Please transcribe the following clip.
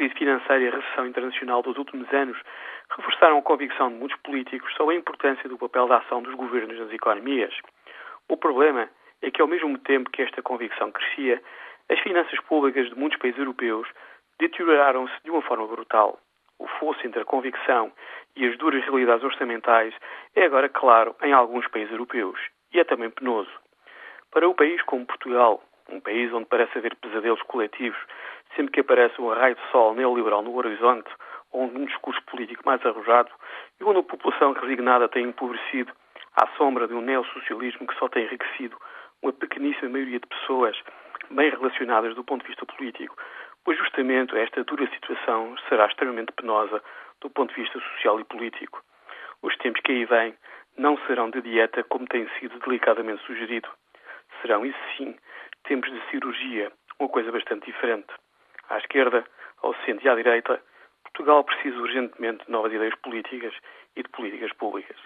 crise financeira e a recessão internacional dos últimos anos reforçaram a convicção de muitos políticos sobre a importância do papel da ação dos governos nas economias. O problema é que, ao mesmo tempo que esta convicção crescia, as finanças públicas de muitos países europeus deterioraram-se de uma forma brutal. O fosso entre a convicção e as duras realidades orçamentais é agora claro em alguns países europeus e é também penoso. Para um país como Portugal, um país onde parece haver pesadelos coletivos sempre que aparece um raio de sol neoliberal no horizonte, ou um discurso político mais arrojado, e onde a população resignada tem empobrecido à sombra de um neossocialismo que só tem enriquecido uma pequeníssima maioria de pessoas bem relacionadas do ponto de vista político, pois justamente esta dura situação será extremamente penosa do ponto de vista social e político. Os tempos que aí vêm não serão de dieta como tem sido delicadamente sugerido. Serão, isso sim, tempos de cirurgia, uma coisa bastante diferente. À esquerda, ao centro e à direita, Portugal precisa urgentemente de novas ideias políticas e de políticas públicas.